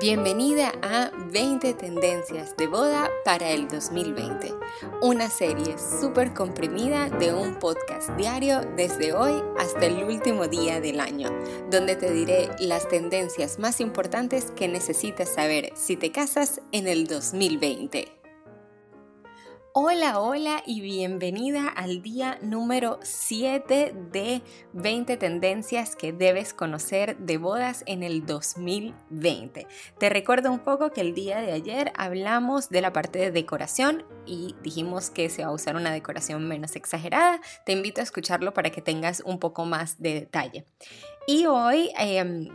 Bienvenida a 20 tendencias de boda para el 2020, una serie súper comprimida de un podcast diario desde hoy hasta el último día del año, donde te diré las tendencias más importantes que necesitas saber si te casas en el 2020. Hola, hola y bienvenida al día número 7 de 20 tendencias que debes conocer de bodas en el 2020. Te recuerdo un poco que el día de ayer hablamos de la parte de decoración y dijimos que se va a usar una decoración menos exagerada. Te invito a escucharlo para que tengas un poco más de detalle. Y hoy... Em,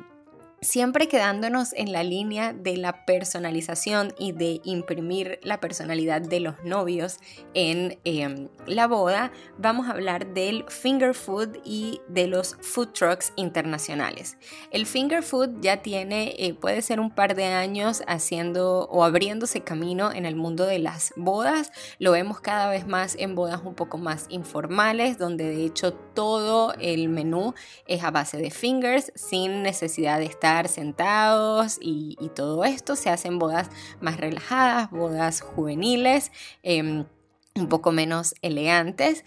siempre quedándonos en la línea de la personalización y de imprimir la personalidad de los novios en em, la boda, vamos a hablar del finger food y de los food trucks internacionales. El finger food ya tiene, eh, puede ser un par de años haciendo o abriéndose camino en el mundo de las bodas. Lo vemos cada vez más en bodas un poco más informales, donde de hecho todo el menú es a base de fingers sin necesidad de estar sentados y, todo esto. Se hacen bodas más relajadas, bodas juveniles, em, un poco menos elegantes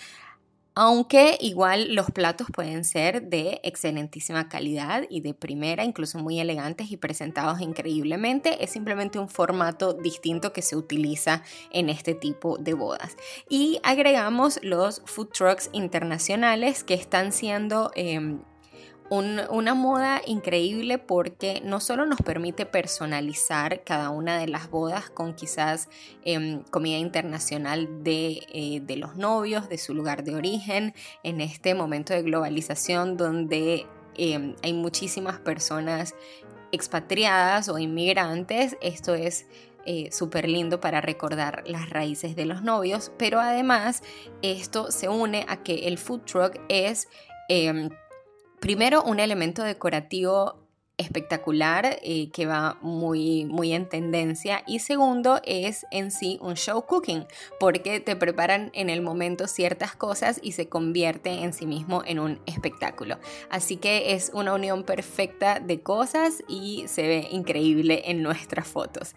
aunque igual los platos pueden ser de excelentísima calidad y de primera, incluso muy elegantes y presentados increíblemente, es simplemente un formato distinto que se utiliza en este tipo de bodas. Y agregamos los food trucks internacionales que están siendo... Una moda increíble porque no solo nos permite personalizar cada una de las bodas con quizás em, comida internacional eh, de, los novios, de su lugar de origen, en este momento de globalización donde em, hay muchísimas personas expatriadas o inmigrantes, esto es eh, súper lindo para recordar las raíces de los novios, pero además esto se une a que el food truck es em, primero un elemento decorativo espectacular eh, que va muy, muy en tendencia. Y segundo es en sí un show cooking porque te preparan en el momento ciertas cosas y se convierte en sí mismo en un espectáculo. Así que es una unión perfecta de cosas y se ve increíble en nuestras fotos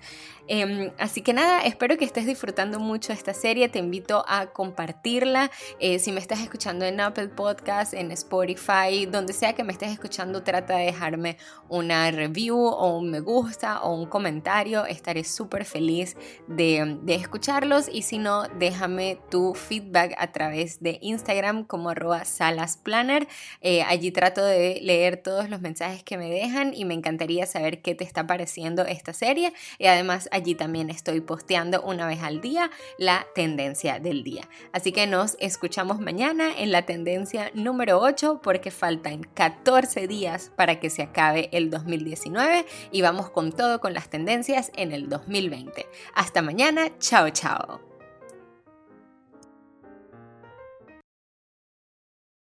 em, así que nada espero que estés disfrutando mucho esta serie te invito a compartirla eh, si me estás escuchando en Apple Podcast en Spotify donde sea que me estés escuchando trata de dejarme una review o un me gusta o un comentario. Estaré súper feliz de, escucharlos y si no, déjame tu feedback a través de Instagram como arroba salasplanner. Eh, allí trato de leer todos los mensajes que me dejan y me encantaría saber qué te está pareciendo esta serie. Y además allí también estoy posteando una vez al día la tendencia del día. Así que nos escuchamos mañana en la tendencia número 8 porque faltan 14 días para que se acabe el 2019 y vamos con todo con las tendencias en el 2020. Hasta mañana, chao chao.